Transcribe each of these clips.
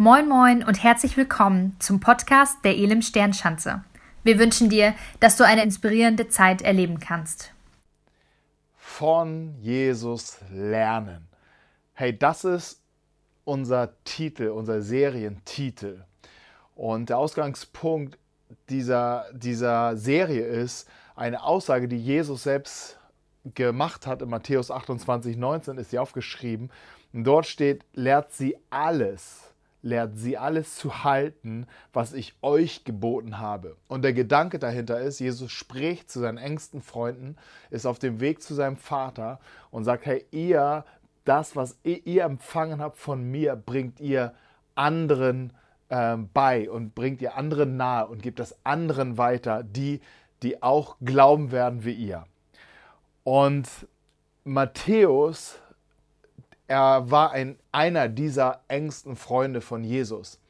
Moin Moin und herzlich willkommen zum Podcast der Elim Sternschanze. Wir wünschen dir, dass du eine inspirierende Zeit erleben kannst. Von Jesus lernen. Hey, das ist unser Titel, unser Serientitel. Und der Ausgangspunkt dieser, dieser Serie ist eine Aussage, die Jesus selbst gemacht hat. In Matthäus 28, 19 ist sie aufgeschrieben. Und dort steht, lehrt sie alles lehrt sie alles zu halten, was ich euch geboten habe. Und der Gedanke dahinter ist, Jesus spricht zu seinen engsten Freunden, ist auf dem Weg zu seinem Vater und sagt, hey, ihr, das, was ihr empfangen habt von mir, bringt ihr anderen ähm, bei und bringt ihr anderen nahe und gebt das anderen weiter, die, die auch glauben werden wie ihr. Und Matthäus er war ein, einer dieser engsten Freunde von Jesus.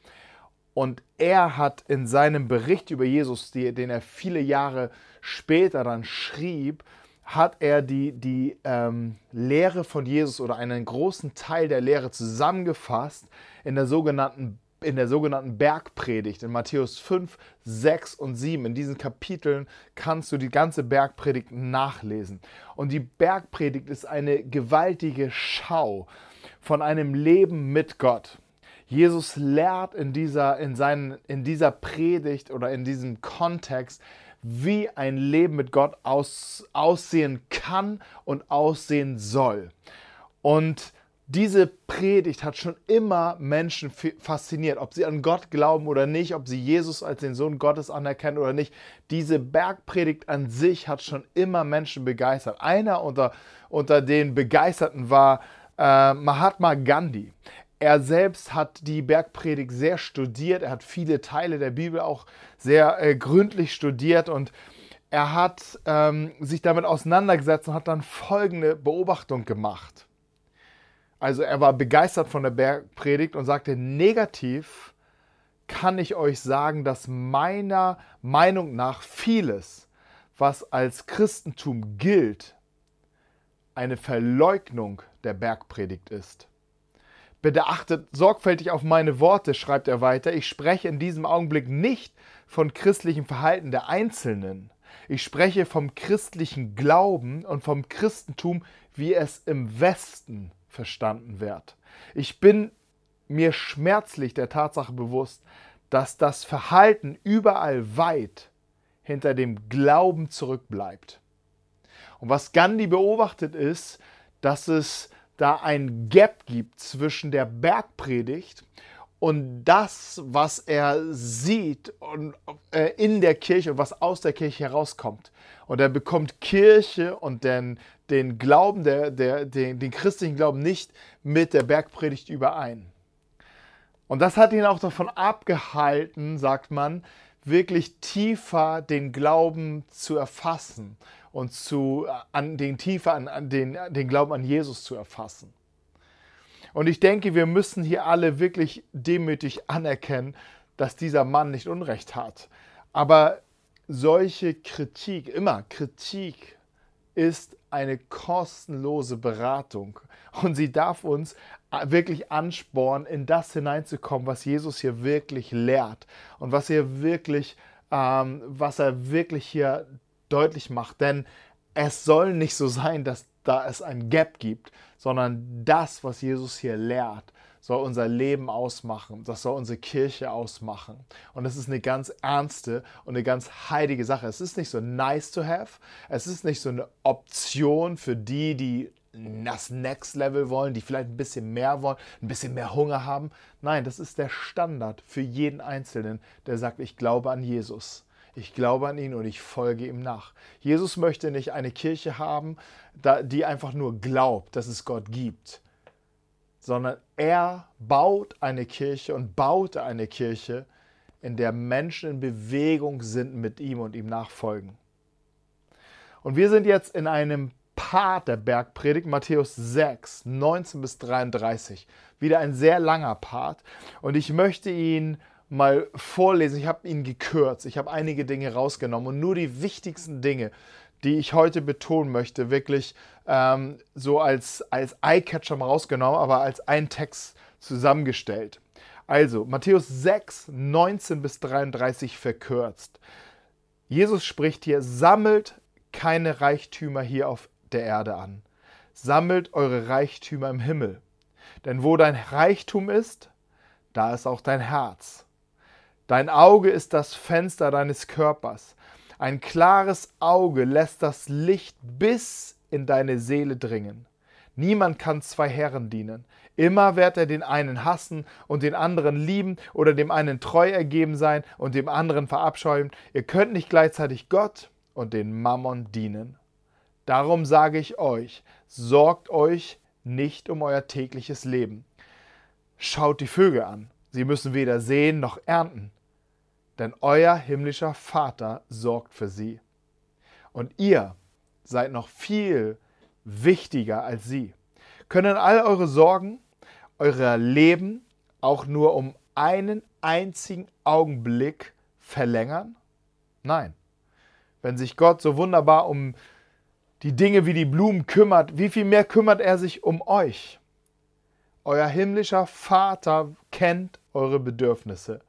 Und er hat in seinem Bericht über Jesus, den er viele Jahre später dann schrieb, hat er die, die ähm, Lehre von Jesus oder einen großen Teil der Lehre zusammengefasst in der sogenannten in der sogenannten Bergpredigt in Matthäus 5, 6 und 7. In diesen Kapiteln kannst du die ganze Bergpredigt nachlesen. Und die Bergpredigt ist eine gewaltige Schau von einem Leben mit Gott. Jesus lehrt in dieser, in, seinen, in dieser Predigt oder in diesem Kontext, wie ein Leben mit Gott aus, aussehen kann und aussehen soll. Und diese Predigt hat schon immer Menschen fasziniert, ob sie an Gott glauben oder nicht, ob sie Jesus als den Sohn Gottes anerkennen oder nicht. Diese Bergpredigt an sich hat schon immer Menschen begeistert. Einer unter, unter den Begeisterten war äh, Mahatma Gandhi. Er selbst hat die Bergpredigt sehr studiert, er hat viele Teile der Bibel auch sehr äh, gründlich studiert und er hat ähm, sich damit auseinandergesetzt und hat dann folgende Beobachtung gemacht. Also er war begeistert von der Bergpredigt und sagte, negativ kann ich euch sagen, dass meiner Meinung nach vieles, was als Christentum gilt, eine Verleugnung der Bergpredigt ist. Bitte achtet sorgfältig auf meine Worte, schreibt er weiter. Ich spreche in diesem Augenblick nicht von christlichem Verhalten der Einzelnen. Ich spreche vom christlichen Glauben und vom Christentum, wie es im Westen verstanden wird. Ich bin mir schmerzlich der Tatsache bewusst, dass das Verhalten überall weit hinter dem Glauben zurückbleibt. Und was Gandhi beobachtet ist, dass es da ein Gap gibt zwischen der Bergpredigt und das, was er sieht und, äh, in der Kirche und was aus der Kirche herauskommt. Und er bekommt Kirche und den, den Glauben, der, der, den, den christlichen Glauben nicht mit der Bergpredigt überein. Und das hat ihn auch davon abgehalten, sagt man, wirklich tiefer den Glauben zu erfassen und zu, an den tiefer an, an den, den Glauben an Jesus zu erfassen. Und ich denke, wir müssen hier alle wirklich demütig anerkennen, dass dieser Mann nicht Unrecht hat. Aber solche Kritik, immer Kritik, ist eine kostenlose Beratung. Und sie darf uns wirklich anspornen, in das hineinzukommen, was Jesus hier wirklich lehrt und was er wirklich, ähm, was er wirklich hier deutlich macht. Denn es soll nicht so sein, dass da es ein Gap gibt, sondern das, was Jesus hier lehrt, soll unser Leben ausmachen, das soll unsere Kirche ausmachen. Und es ist eine ganz ernste und eine ganz heilige Sache. Es ist nicht so nice to have, es ist nicht so eine Option für die, die das Next Level wollen, die vielleicht ein bisschen mehr wollen, ein bisschen mehr Hunger haben. Nein, das ist der Standard für jeden Einzelnen, der sagt, ich glaube an Jesus. Ich glaube an ihn und ich folge ihm nach. Jesus möchte nicht eine Kirche haben, die einfach nur glaubt, dass es Gott gibt, sondern er baut eine Kirche und baute eine Kirche, in der Menschen in Bewegung sind mit ihm und ihm nachfolgen. Und wir sind jetzt in einem Part der Bergpredigt, Matthäus 6, 19 bis 33. Wieder ein sehr langer Part. Und ich möchte ihn mal vorlesen. Ich habe ihn gekürzt. Ich habe einige Dinge rausgenommen und nur die wichtigsten Dinge, die ich heute betonen möchte, wirklich ähm, so als, als Eyecatcher mal rausgenommen, aber als einen Text zusammengestellt. Also, Matthäus 6, 19 bis 33 verkürzt. Jesus spricht hier, sammelt keine Reichtümer hier auf der Erde an. Sammelt eure Reichtümer im Himmel. Denn wo dein Reichtum ist, da ist auch dein Herz. Dein Auge ist das Fenster deines Körpers. Ein klares Auge lässt das Licht bis in deine Seele dringen. Niemand kann zwei Herren dienen. Immer wird er den einen hassen und den anderen lieben oder dem einen treu ergeben sein und dem anderen verabscheuen. Ihr könnt nicht gleichzeitig Gott und den Mammon dienen. Darum sage ich euch, sorgt euch nicht um euer tägliches Leben. Schaut die Vögel an, sie müssen weder sehen noch ernten, denn euer himmlischer Vater sorgt für sie. Und ihr seid noch viel wichtiger als sie. Können all eure Sorgen, euer Leben auch nur um einen einzigen Augenblick verlängern? Nein. Wenn sich Gott so wunderbar um die Dinge wie die Blumen kümmert, wie viel mehr kümmert er sich um euch? Euer himmlischer Vater kennt eure Bedürfnisse.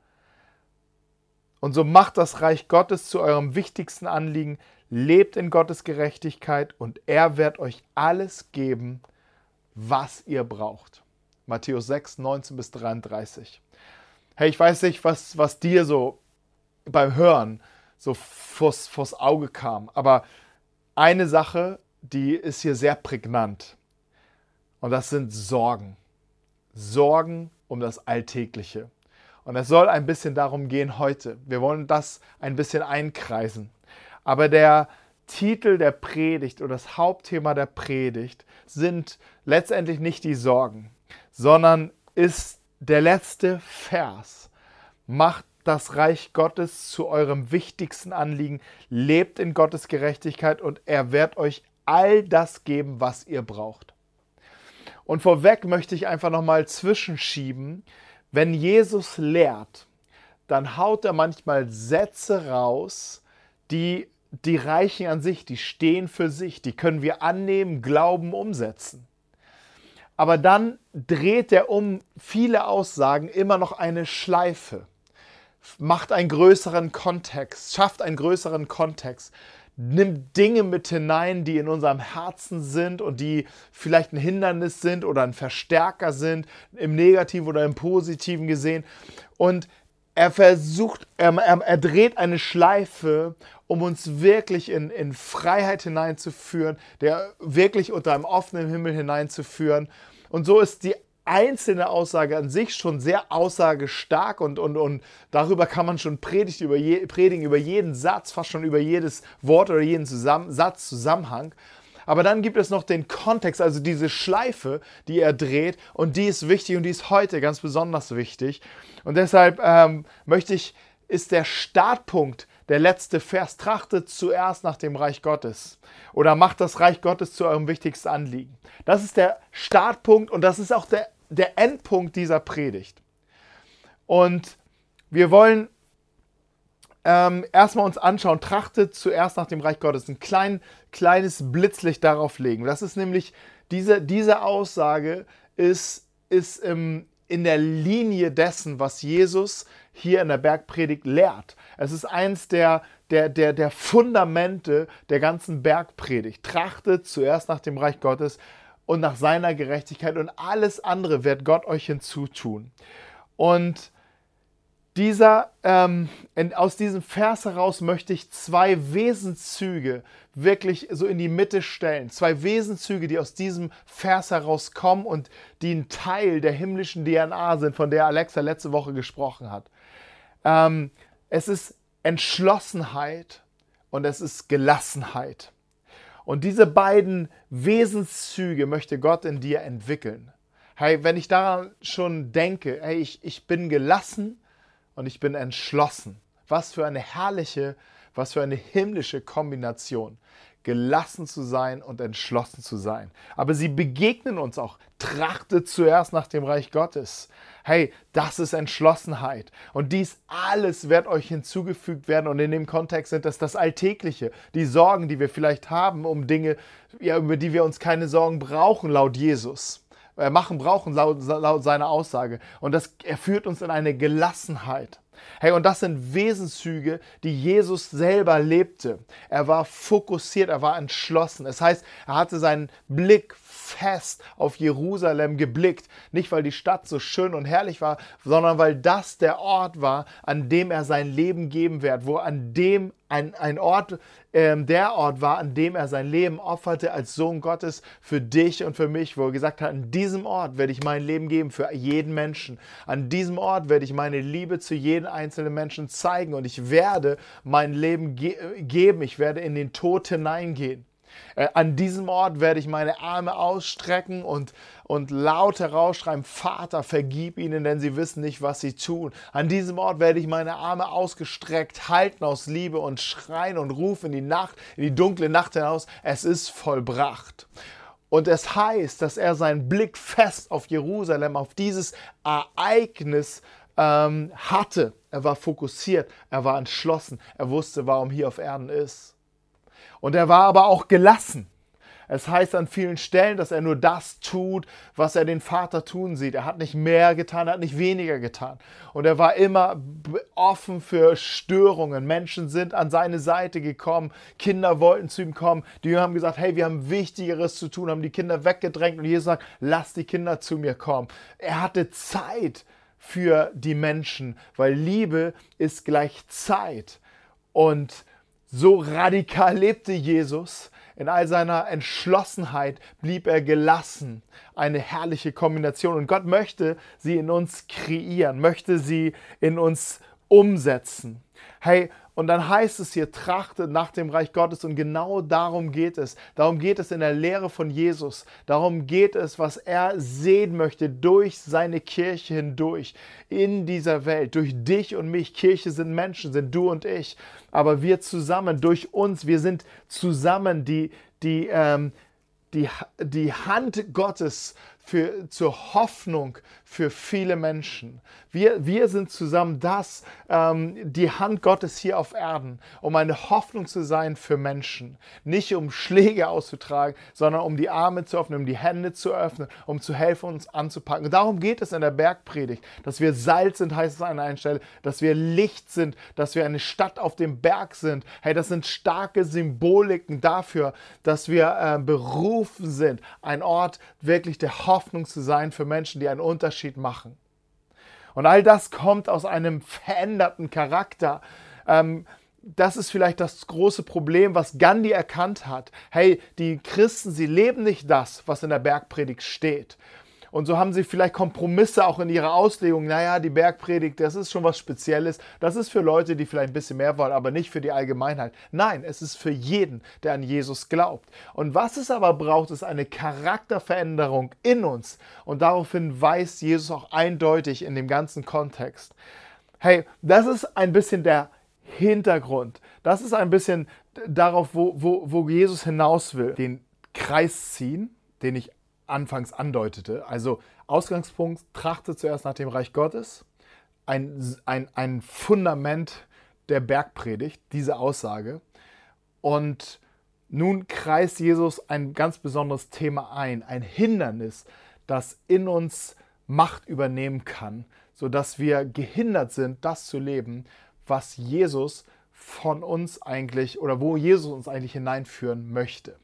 Und so macht das Reich Gottes zu eurem wichtigsten Anliegen, lebt in Gottes Gerechtigkeit und er wird euch alles geben, was ihr braucht. Matthäus 6, 19 bis 33. Hey, ich weiß nicht, was, was dir so beim Hören so vors, vors Auge kam, aber eine Sache, die ist hier sehr prägnant. Und das sind Sorgen. Sorgen um das Alltägliche. Und es soll ein bisschen darum gehen heute. Wir wollen das ein bisschen einkreisen. Aber der Titel der Predigt oder das Hauptthema der Predigt sind letztendlich nicht die Sorgen, sondern ist der letzte Vers. Macht das Reich Gottes zu eurem wichtigsten Anliegen, lebt in Gottes Gerechtigkeit und er wird euch all das geben, was ihr braucht. Und vorweg möchte ich einfach nochmal zwischenschieben, wenn Jesus lehrt, dann haut er manchmal Sätze raus, die die Reichen an sich, die stehen für sich, die können wir annehmen, glauben, umsetzen. Aber dann dreht er um viele Aussagen immer noch eine Schleife macht einen größeren Kontext, schafft einen größeren Kontext, nimmt Dinge mit hinein, die in unserem Herzen sind und die vielleicht ein Hindernis sind oder ein Verstärker sind, im Negativen oder im Positiven gesehen. Und er versucht, er, er, er dreht eine Schleife, um uns wirklich in, in Freiheit hineinzuführen, der wirklich unter einem offenen Himmel hineinzuführen. Und so ist die einzelne Aussage an sich schon sehr aussagestark und, und, und darüber kann man schon predigt über je, predigen, über jeden Satz, fast schon über jedes Wort oder jeden Zusammen, Satz, Zusammenhang. Aber dann gibt es noch den Kontext, also diese Schleife, die er dreht und die ist wichtig und die ist heute ganz besonders wichtig. Und deshalb ähm, möchte ich, ist der Startpunkt der letzte Vers, trachtet zuerst nach dem Reich Gottes oder macht das Reich Gottes zu eurem wichtigsten Anliegen. Das ist der Startpunkt und das ist auch der der Endpunkt dieser Predigt. Und wir wollen ähm, erstmal uns anschauen, trachtet zuerst nach dem Reich Gottes, ein klein, kleines Blitzlicht darauf legen. Das ist nämlich, diese, diese Aussage ist, ist ähm, in der Linie dessen, was Jesus hier in der Bergpredigt lehrt. Es ist eins der, der, der, der Fundamente der ganzen Bergpredigt. Trachtet zuerst nach dem Reich Gottes, und nach seiner Gerechtigkeit und alles andere wird Gott euch hinzutun. Und dieser, ähm, in, aus diesem Vers heraus möchte ich zwei Wesenszüge wirklich so in die Mitte stellen. Zwei Wesenszüge, die aus diesem Vers herauskommen und die ein Teil der himmlischen DNA sind, von der Alexa letzte Woche gesprochen hat. Ähm, es ist Entschlossenheit und es ist Gelassenheit. Und diese beiden Wesenszüge möchte Gott in dir entwickeln. Hey, wenn ich daran schon denke, hey, ich, ich bin gelassen und ich bin entschlossen. Was für eine herrliche, was für eine himmlische Kombination gelassen zu sein und entschlossen zu sein. Aber sie begegnen uns auch. Trachtet zuerst nach dem Reich Gottes. Hey, das ist Entschlossenheit. Und dies alles wird euch hinzugefügt werden. Und in dem Kontext sind das das Alltägliche, die Sorgen, die wir vielleicht haben um Dinge, ja, über die wir uns keine Sorgen brauchen, laut Jesus. äh, machen brauchen, laut, laut seiner Aussage. Und das, er führt uns in eine Gelassenheit. Hey, und das sind Wesenszüge, die Jesus selber lebte. Er war fokussiert, er war entschlossen. Es heißt, er hatte seinen Blick fest auf Jerusalem geblickt. Nicht, weil die Stadt so schön und herrlich war, sondern weil das der Ort war, an dem er sein Leben geben wird, wo an dem ein, ein Ort, ähm, der Ort war, an dem er sein Leben opferte als Sohn Gottes für dich und für mich, wo er gesagt hat, an diesem Ort werde ich mein Leben geben für jeden Menschen. An diesem Ort werde ich meine Liebe zu jedem einzelnen Menschen zeigen und ich werde mein Leben ge geben. Ich werde in den Tod hineingehen. Äh, an diesem Ort werde ich meine Arme ausstrecken und, und laut herausschreien, Vater, vergib ihnen, denn sie wissen nicht, was sie tun. An diesem Ort werde ich meine Arme ausgestreckt halten aus Liebe und schreien und rufen in die Nacht, in die dunkle Nacht hinaus, es ist vollbracht. Und es heißt, dass er seinen Blick fest auf Jerusalem, auf dieses Ereignis ähm, hatte. Er war fokussiert, er war entschlossen, er wusste, warum hier auf Erden ist. Und er war aber auch gelassen. Es heißt an vielen Stellen, dass er nur das tut, was er den Vater tun sieht. Er hat nicht mehr getan, er hat nicht weniger getan. Und er war immer offen für Störungen. Menschen sind an seine Seite gekommen, Kinder wollten zu ihm kommen. Die Jünger haben gesagt, hey, wir haben Wichtigeres zu tun, haben die Kinder weggedrängt. Und Jesus sagt, lass die Kinder zu mir kommen. Er hatte Zeit für die Menschen, weil Liebe ist gleich Zeit. Und so radikal lebte Jesus. In all seiner Entschlossenheit blieb er gelassen. Eine herrliche Kombination. Und Gott möchte sie in uns kreieren, möchte sie in uns umsetzen. Hey, und dann heißt es hier, trachtet nach dem Reich Gottes und genau darum geht es. Darum geht es in der Lehre von Jesus. Darum geht es, was er sehen möchte durch seine Kirche hindurch in dieser Welt. Durch dich und mich. Kirche sind Menschen, sind du und ich. Aber wir zusammen, durch uns, wir sind zusammen die, die, ähm, die, die Hand Gottes für, zur Hoffnung für viele Menschen. Wir, wir sind zusammen das, ähm, die Hand Gottes hier auf Erden, um eine Hoffnung zu sein für Menschen. Nicht um Schläge auszutragen, sondern um die Arme zu öffnen, um die Hände zu öffnen, um zu helfen, uns anzupacken. Und darum geht es in der Bergpredigt, dass wir Salz sind, heißt es an einer Stelle, dass wir Licht sind, dass wir eine Stadt auf dem Berg sind. Hey, das sind starke Symboliken dafür, dass wir äh, berufen sind, ein Ort wirklich der Hoffnung zu sein für Menschen, die einen Unterschied machen. Und all das kommt aus einem veränderten Charakter. Ähm, das ist vielleicht das große Problem, was Gandhi erkannt hat. Hey, die Christen, sie leben nicht das, was in der Bergpredigt steht. Und so haben sie vielleicht Kompromisse auch in ihrer Auslegung. Naja, die Bergpredigt, das ist schon was Spezielles. Das ist für Leute, die vielleicht ein bisschen mehr wollen, aber nicht für die Allgemeinheit. Nein, es ist für jeden, der an Jesus glaubt. Und was es aber braucht, ist eine Charakterveränderung in uns. Und daraufhin weist Jesus auch eindeutig in dem ganzen Kontext. Hey, das ist ein bisschen der Hintergrund. Das ist ein bisschen darauf, wo, wo, wo Jesus hinaus will. Den Kreis ziehen, den ich anfangs andeutete. Also Ausgangspunkt, trachte zuerst nach dem Reich Gottes. Ein, ein, ein Fundament der Bergpredigt, diese Aussage. Und nun kreist Jesus ein ganz besonderes Thema ein, ein Hindernis, das in uns Macht übernehmen kann, sodass wir gehindert sind, das zu leben, was Jesus von uns eigentlich oder wo Jesus uns eigentlich hineinführen möchte.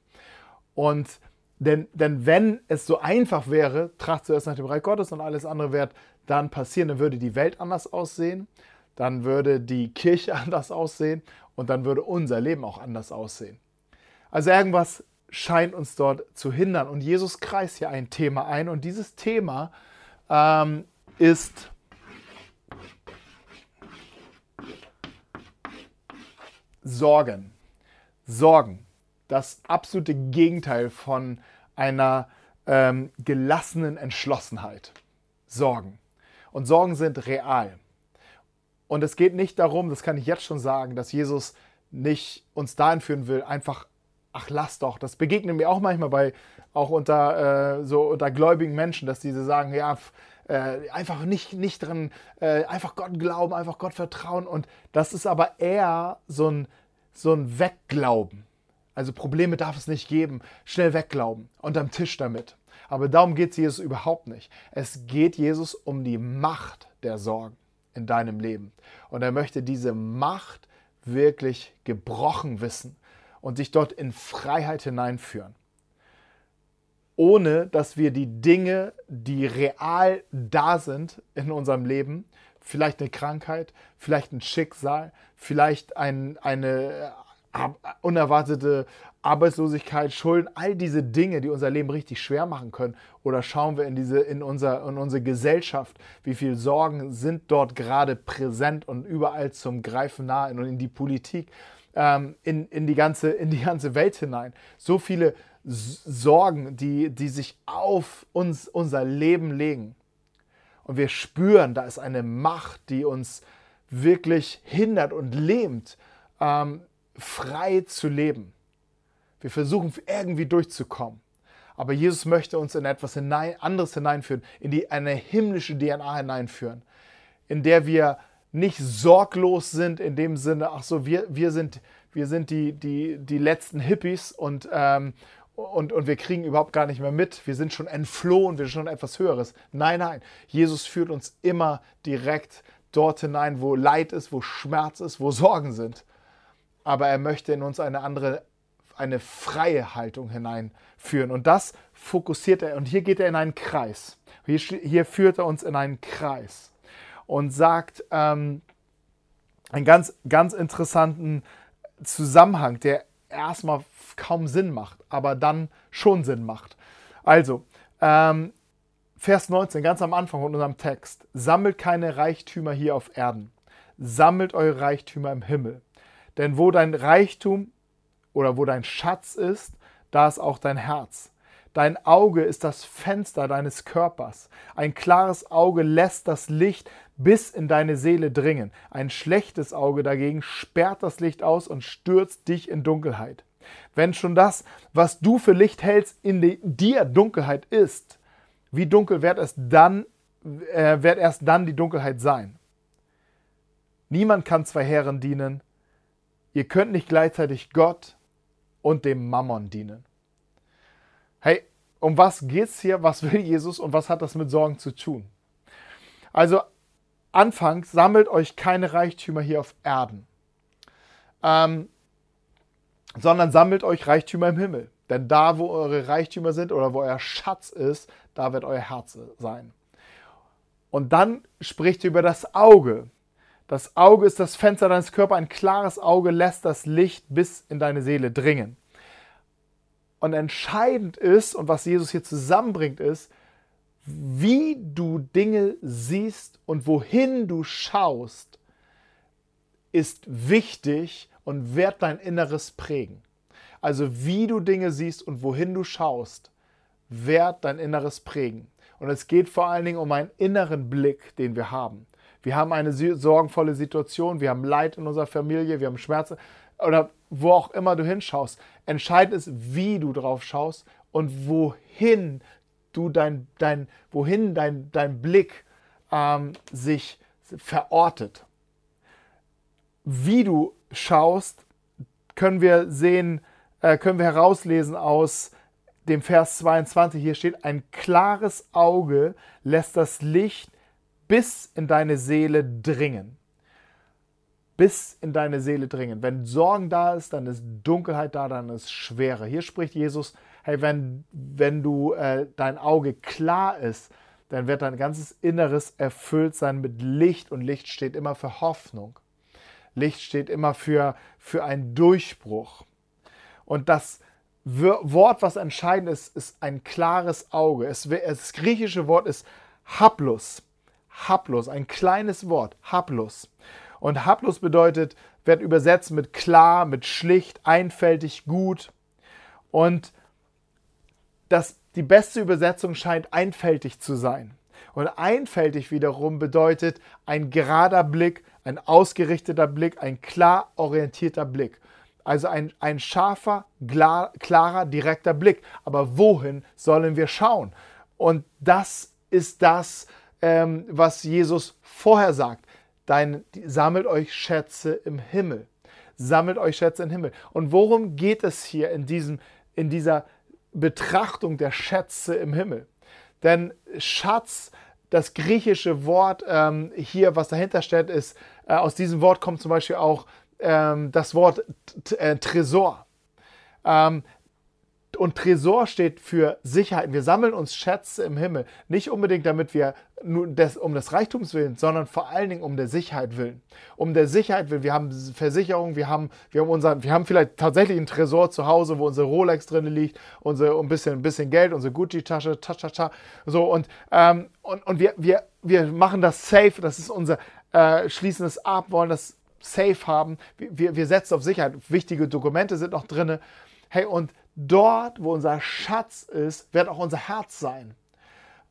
Und denn, denn wenn es so einfach wäre, tracht zuerst nach dem Reich Gottes und alles andere wird dann passieren, dann würde die Welt anders aussehen, dann würde die Kirche anders aussehen und dann würde unser Leben auch anders aussehen. Also irgendwas scheint uns dort zu hindern. Und Jesus kreist hier ein Thema ein und dieses Thema ähm, ist Sorgen. Sorgen das absolute Gegenteil von einer ähm, gelassenen Entschlossenheit. Sorgen. Und Sorgen sind real. Und es geht nicht darum, das kann ich jetzt schon sagen, dass Jesus nicht uns dahin führen will, einfach, ach lass doch. Das begegnet mir auch manchmal bei, auch unter, äh, so unter gläubigen Menschen, dass diese sagen, ja, äh, einfach nicht, nicht dran, äh, einfach Gott glauben, einfach Gott vertrauen. Und das ist aber eher so ein, so ein Wegglauben. Also Probleme darf es nicht geben. Schnell wegglauben. Unterm Tisch damit. Aber darum geht es Jesus überhaupt nicht. Es geht Jesus um die Macht der Sorgen in deinem Leben. Und er möchte diese Macht wirklich gebrochen wissen und dich dort in Freiheit hineinführen. Ohne dass wir die Dinge, die real da sind in unserem Leben, vielleicht eine Krankheit, vielleicht ein Schicksal, vielleicht ein, eine äh, unerwartete Arbeitslosigkeit, Schulden, all diese Dinge, die unser Leben richtig schwer machen können. Oder schauen wir in, diese, in, unser, in unsere Gesellschaft, wie viele Sorgen sind dort gerade präsent und überall zum Greifen nahe und in die Politik, ähm, in, in, die ganze, in die ganze Welt hinein. So viele Sorgen, die, die sich auf uns, unser Leben legen. Und wir spüren, da ist eine Macht, die uns wirklich hindert und lähmt, ähm, frei zu leben. Wir versuchen irgendwie durchzukommen. Aber Jesus möchte uns in etwas hinein, anderes hineinführen, in die, eine himmlische DNA hineinführen, in der wir nicht sorglos sind in dem Sinne, ach so, wir, wir sind, wir sind die, die, die letzten Hippies und, ähm, und, und wir kriegen überhaupt gar nicht mehr mit. Wir sind schon entflohen, wir sind schon etwas Höheres. Nein, nein. Jesus führt uns immer direkt dort hinein, wo Leid ist, wo Schmerz ist, wo Sorgen sind. Aber er möchte in uns eine andere, eine freie Haltung hineinführen. Und das fokussiert er. Und hier geht er in einen Kreis. Hier, hier führt er uns in einen Kreis und sagt ähm, einen ganz, ganz interessanten Zusammenhang, der erstmal kaum Sinn macht, aber dann schon Sinn macht. Also, ähm, Vers 19, ganz am Anfang von unserem Text. Sammelt keine Reichtümer hier auf Erden. Sammelt eure Reichtümer im Himmel. Denn wo dein Reichtum oder wo dein Schatz ist, da ist auch dein Herz. Dein Auge ist das Fenster deines Körpers. Ein klares Auge lässt das Licht bis in deine Seele dringen. Ein schlechtes Auge dagegen sperrt das Licht aus und stürzt dich in Dunkelheit. Wenn schon das, was du für Licht hältst, in dir Dunkelheit ist, wie dunkel wird es dann, äh, wird erst dann die Dunkelheit sein? Niemand kann zwei Herren dienen. Ihr könnt nicht gleichzeitig Gott und dem Mammon dienen. Hey, um was geht's hier? Was will Jesus und was hat das mit Sorgen zu tun? Also anfangs sammelt euch keine Reichtümer hier auf Erden, ähm, sondern sammelt euch Reichtümer im Himmel. Denn da, wo eure Reichtümer sind oder wo euer Schatz ist, da wird euer Herz sein. Und dann spricht ihr über das Auge. Das Auge ist das Fenster deines Körpers. Ein klares Auge lässt das Licht bis in deine Seele dringen. Und entscheidend ist, und was Jesus hier zusammenbringt, ist, wie du Dinge siehst und wohin du schaust, ist wichtig und wird dein Inneres prägen. Also wie du Dinge siehst und wohin du schaust, wird dein Inneres prägen. Und es geht vor allen Dingen um einen inneren Blick, den wir haben. Wir haben eine sorgenvolle Situation, wir haben Leid in unserer Familie, wir haben Schmerzen oder wo auch immer du hinschaust. Entscheidend ist, wie du drauf schaust und wohin du dein, dein, wohin dein, dein Blick ähm, sich verortet. Wie du schaust, können wir sehen, äh, können wir herauslesen aus dem Vers 22. Hier steht, ein klares Auge lässt das Licht bis in deine Seele dringen. Bis in deine Seele dringen. Wenn Sorgen da ist, dann ist Dunkelheit da, dann ist Schwere. Hier spricht Jesus, hey, wenn, wenn du äh, dein Auge klar ist, dann wird dein ganzes Inneres erfüllt sein mit Licht und Licht steht immer für Hoffnung. Licht steht immer für, für einen Durchbruch. Und das Wort, was entscheidend ist, ist ein klares Auge. Es, das griechische Wort ist Haplus. Haplus, ein kleines Wort, Haplus. Und Haplus bedeutet, wird übersetzt mit klar, mit schlicht, einfältig, gut. Und das, die beste Übersetzung scheint einfältig zu sein. Und einfältig wiederum bedeutet ein gerader Blick, ein ausgerichteter Blick, ein klar orientierter Blick. Also ein, ein scharfer, klar, klarer, direkter Blick. Aber wohin sollen wir schauen? Und das ist das, ähm, was Jesus vorher sagt. Dein, sammelt euch Schätze im Himmel. Sammelt euch Schätze im Himmel. Und worum geht es hier in, diesem, in dieser Betrachtung der Schätze im Himmel. Denn Schatz, das griechische Wort ähm, hier, was dahinter steht, ist, äh, aus diesem Wort kommt zum Beispiel auch ähm, das Wort äh, Tresor. Ähm, und Tresor steht für Sicherheit. Wir sammeln uns Schätze im Himmel. Nicht unbedingt, damit wir nur des, um des Reichtums willen, sondern vor allen Dingen um der Sicherheit willen. Um der Sicherheit willen. Wir haben Versicherung, wir haben, wir haben, wir haben vielleicht tatsächlich einen Tresor zu Hause, wo unsere Rolex drin liegt, unsere, ein, bisschen, ein bisschen Geld, unsere Gucci-Tasche, ta, ta, ta. So, und, ähm, und, und wir, wir, wir machen das safe. Das ist unser, äh, schließen ab, wollen das safe haben. Wir, wir setzen auf Sicherheit. Wichtige Dokumente sind noch drin. Hey, und dort, wo unser Schatz ist, wird auch unser Herz sein.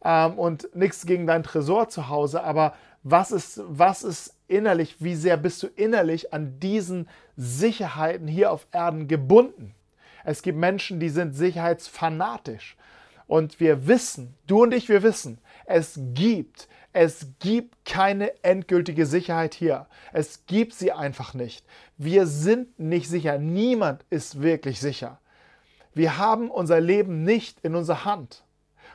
Ähm, und nichts gegen dein Tresor zu Hause, aber was ist, was ist innerlich, wie sehr bist du innerlich an diesen Sicherheiten hier auf Erden gebunden? Es gibt Menschen, die sind sicherheitsfanatisch. Und wir wissen, du und ich, wir wissen, es gibt, es gibt keine endgültige Sicherheit hier. Es gibt sie einfach nicht. Wir sind nicht sicher. Niemand ist wirklich sicher. Wir haben unser Leben nicht in unserer Hand.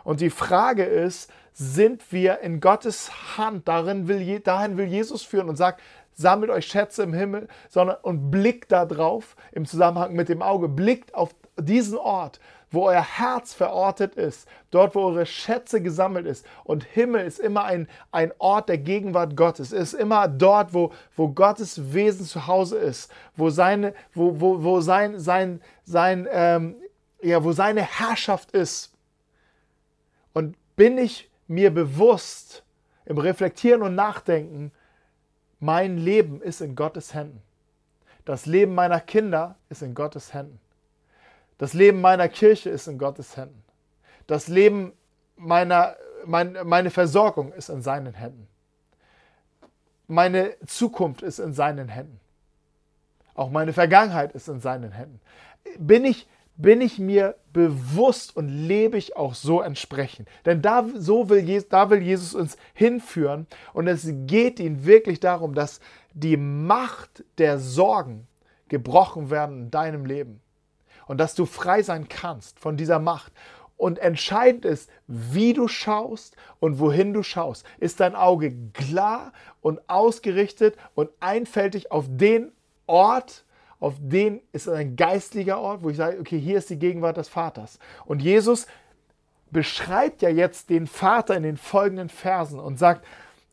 Und die Frage ist, sind wir in Gottes Hand? Darin will, dahin will Jesus führen und sagt, sammelt euch Schätze im Himmel, sondern und blickt da drauf im Zusammenhang mit dem Auge, blickt auf diesen Ort, wo euer Herz verortet ist, dort, wo eure Schätze gesammelt ist. Und Himmel ist immer ein, ein Ort der Gegenwart Gottes, ist immer dort, wo, wo Gottes Wesen zu Hause ist, wo, seine, wo, wo, wo sein, sein, sein ähm, ja, wo seine Herrschaft ist. Und bin ich mir bewusst im Reflektieren und Nachdenken, mein Leben ist in Gottes Händen. Das Leben meiner Kinder ist in Gottes Händen. Das Leben meiner Kirche ist in Gottes Händen. Das Leben meiner, mein, meine Versorgung ist in seinen Händen. Meine Zukunft ist in seinen Händen. Auch meine Vergangenheit ist in seinen Händen. Bin ich bin ich mir bewusst und lebe ich auch so entsprechend. Denn da, so will, Jesus, da will Jesus uns hinführen und es geht ihm wirklich darum, dass die Macht der Sorgen gebrochen werden in deinem Leben und dass du frei sein kannst von dieser Macht. Und entscheidend ist, wie du schaust und wohin du schaust. Ist dein Auge klar und ausgerichtet und einfältig auf den Ort, auf den ist ein geistlicher Ort, wo ich sage, okay, hier ist die Gegenwart des Vaters. Und Jesus beschreibt ja jetzt den Vater in den folgenden Versen und sagt,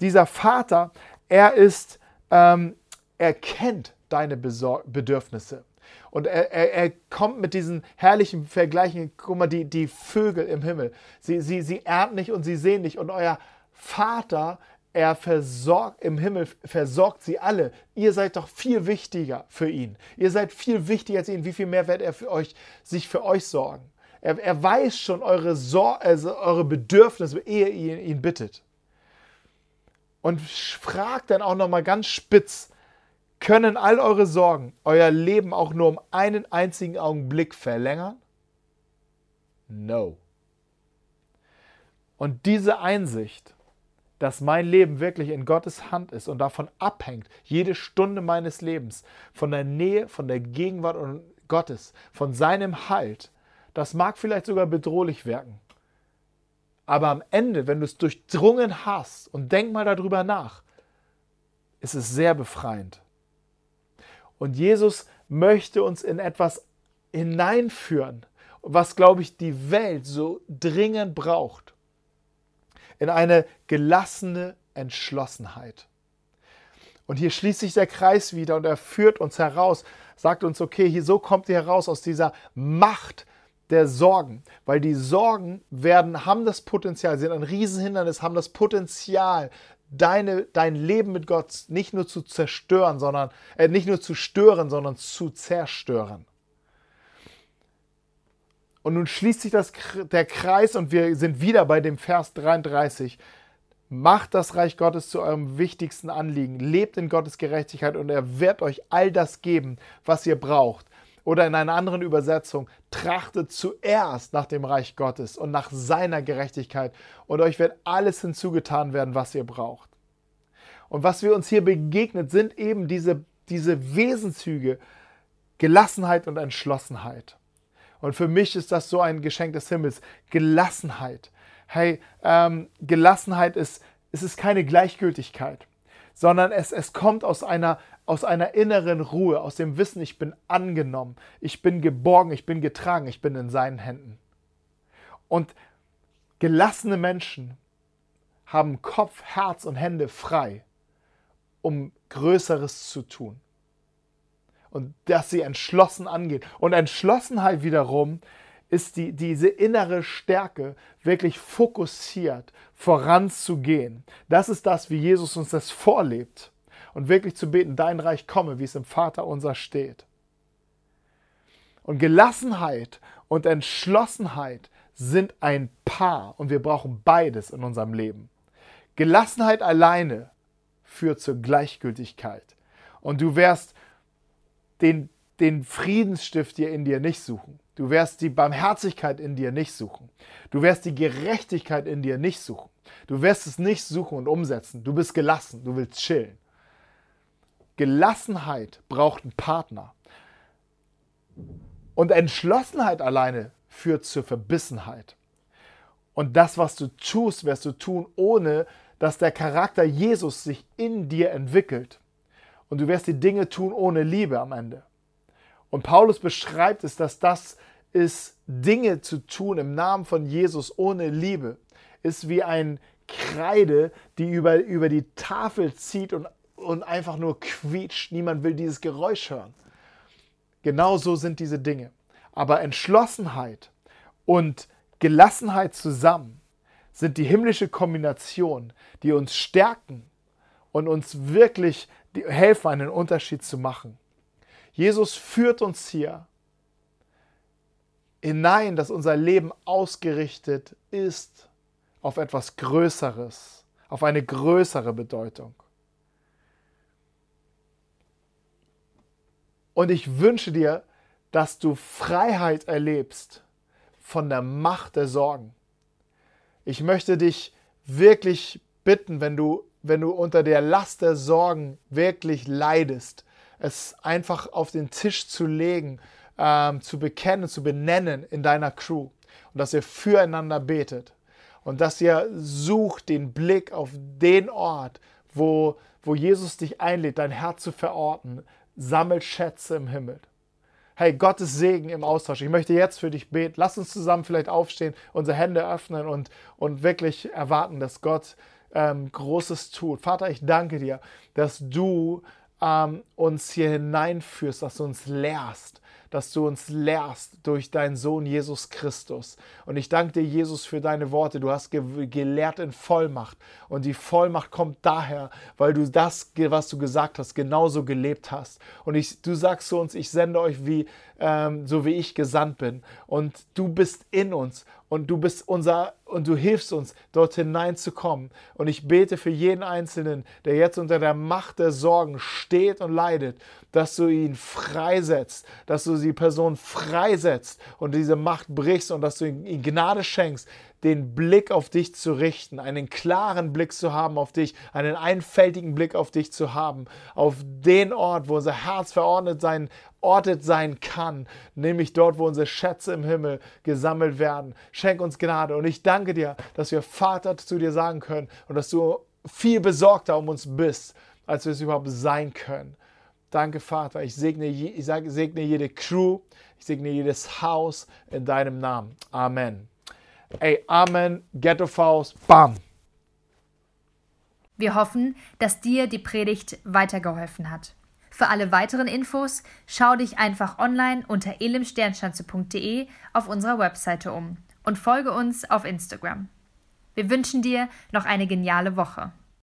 dieser Vater, er ist, ähm, er kennt deine Besor Bedürfnisse. Und er, er, er, kommt mit diesen herrlichen Vergleichen. Guck mal, die, die Vögel im Himmel. Sie, sie, sie ernten nicht und sie sehen nicht. Und euer Vater, er versorgt im Himmel, versorgt sie alle. Ihr seid doch viel wichtiger für ihn. Ihr seid viel wichtiger als ihn. Wie viel mehr wird er für euch, sich für euch sorgen? Er, er weiß schon eure, Sor also eure Bedürfnisse, ehe ihr ihn bittet. Und fragt dann auch nochmal ganz spitz, können all eure Sorgen euer Leben auch nur um einen einzigen Augenblick verlängern? No. Und diese Einsicht dass mein Leben wirklich in Gottes Hand ist und davon abhängt, jede Stunde meines Lebens, von der Nähe, von der Gegenwart Gottes, von seinem Halt, das mag vielleicht sogar bedrohlich wirken. Aber am Ende, wenn du es durchdrungen hast und denk mal darüber nach, ist es sehr befreiend. Und Jesus möchte uns in etwas hineinführen, was, glaube ich, die Welt so dringend braucht in eine gelassene Entschlossenheit. Und hier schließt sich der Kreis wieder und er führt uns heraus, sagt uns, okay, hier so kommt ihr heraus aus dieser Macht der Sorgen, weil die Sorgen werden, haben das Potenzial, sind ein Riesenhindernis, haben das Potenzial, deine, dein Leben mit Gott nicht nur zu zerstören, sondern äh, nicht nur zu stören, sondern zu zerstören. Und nun schließt sich das, der Kreis und wir sind wieder bei dem Vers 33. Macht das Reich Gottes zu eurem wichtigsten Anliegen. Lebt in Gottes Gerechtigkeit und er wird euch all das geben, was ihr braucht. Oder in einer anderen Übersetzung, trachtet zuerst nach dem Reich Gottes und nach seiner Gerechtigkeit und euch wird alles hinzugetan werden, was ihr braucht. Und was wir uns hier begegnet, sind eben diese, diese Wesenzüge Gelassenheit und Entschlossenheit. Und für mich ist das so ein Geschenk des Himmels. Gelassenheit. Hey, ähm, Gelassenheit ist, es ist keine Gleichgültigkeit, sondern es, es kommt aus einer, aus einer inneren Ruhe, aus dem Wissen, ich bin angenommen, ich bin geborgen, ich bin getragen, ich bin in seinen Händen. Und gelassene Menschen haben Kopf, Herz und Hände frei, um Größeres zu tun. Und dass sie entschlossen angehen. Und Entschlossenheit wiederum ist die, diese innere Stärke, wirklich fokussiert voranzugehen. Das ist das, wie Jesus uns das vorlebt. Und wirklich zu beten, dein Reich komme, wie es im Vater unser steht. Und Gelassenheit und Entschlossenheit sind ein Paar und wir brauchen beides in unserem Leben. Gelassenheit alleine führt zur Gleichgültigkeit. Und du wirst den, den Friedensstift dir in dir nicht suchen. Du wirst die Barmherzigkeit in dir nicht suchen. Du wirst die Gerechtigkeit in dir nicht suchen. Du wirst es nicht suchen und umsetzen. Du bist gelassen. Du willst chillen. Gelassenheit braucht einen Partner. Und Entschlossenheit alleine führt zur Verbissenheit. Und das, was du tust, wirst du tun, ohne dass der Charakter Jesus sich in dir entwickelt. Und du wirst die Dinge tun ohne Liebe am Ende. Und Paulus beschreibt es, dass das ist, Dinge zu tun im Namen von Jesus ohne Liebe, ist wie ein Kreide, die über, über die Tafel zieht und, und einfach nur quietscht. Niemand will dieses Geräusch hören. Genauso sind diese Dinge. Aber Entschlossenheit und Gelassenheit zusammen sind die himmlische Kombination, die uns stärken und uns wirklich helfen, einen Unterschied zu machen. Jesus führt uns hier hinein, dass unser Leben ausgerichtet ist auf etwas Größeres, auf eine größere Bedeutung. Und ich wünsche dir, dass du Freiheit erlebst von der Macht der Sorgen. Ich möchte dich wirklich bitten, wenn du, wenn du unter der Last der Sorgen wirklich leidest, es einfach auf den Tisch zu legen, ähm, zu bekennen, zu benennen in deiner Crew und dass ihr füreinander betet und dass ihr sucht den Blick auf den Ort, wo, wo Jesus dich einlädt, dein Herz zu verorten, sammelt Schätze im Himmel. Hey, Gottes Segen im Austausch. Ich möchte jetzt für dich beten. Lass uns zusammen vielleicht aufstehen, unsere Hände öffnen und, und wirklich erwarten, dass Gott ähm, Großes tut. Vater, ich danke dir, dass du ähm, uns hier hineinführst, dass du uns lehrst, dass du uns lehrst durch deinen Sohn Jesus Christus. Und ich danke dir, Jesus, für deine Worte. Du hast ge gelehrt in Vollmacht. Und die Vollmacht kommt daher, weil du das, was du gesagt hast, genauso gelebt hast. Und ich, du sagst zu uns, ich sende euch wie, ähm, so wie ich gesandt bin. Und du bist in uns und du bist unser und du hilfst uns, dort hineinzukommen. Und ich bete für jeden Einzelnen, der jetzt unter der Macht der Sorgen steht und leidet, dass du ihn freisetzt, dass du die Person freisetzt und diese Macht brichst und dass du ihm Gnade schenkst, den Blick auf dich zu richten, einen klaren Blick zu haben auf dich, einen einfältigen Blick auf dich zu haben, auf den Ort, wo unser Herz verordnet sein, ortet sein kann, nämlich dort, wo unsere Schätze im Himmel gesammelt werden. Schenk uns Gnade und ich danke dir, dass wir Vater zu dir sagen können und dass du viel besorgter um uns bist, als wir es überhaupt sein können. Danke, Vater. Ich segne, ich segne jede Crew, ich segne jedes Haus in deinem Namen. Amen. Ey, Amen, Ghetto Faust, bam. Wir hoffen, dass dir die Predigt weitergeholfen hat. Für alle weiteren Infos schau dich einfach online unter elimsternschanze.de auf unserer Webseite um und folge uns auf Instagram. Wir wünschen dir noch eine geniale Woche.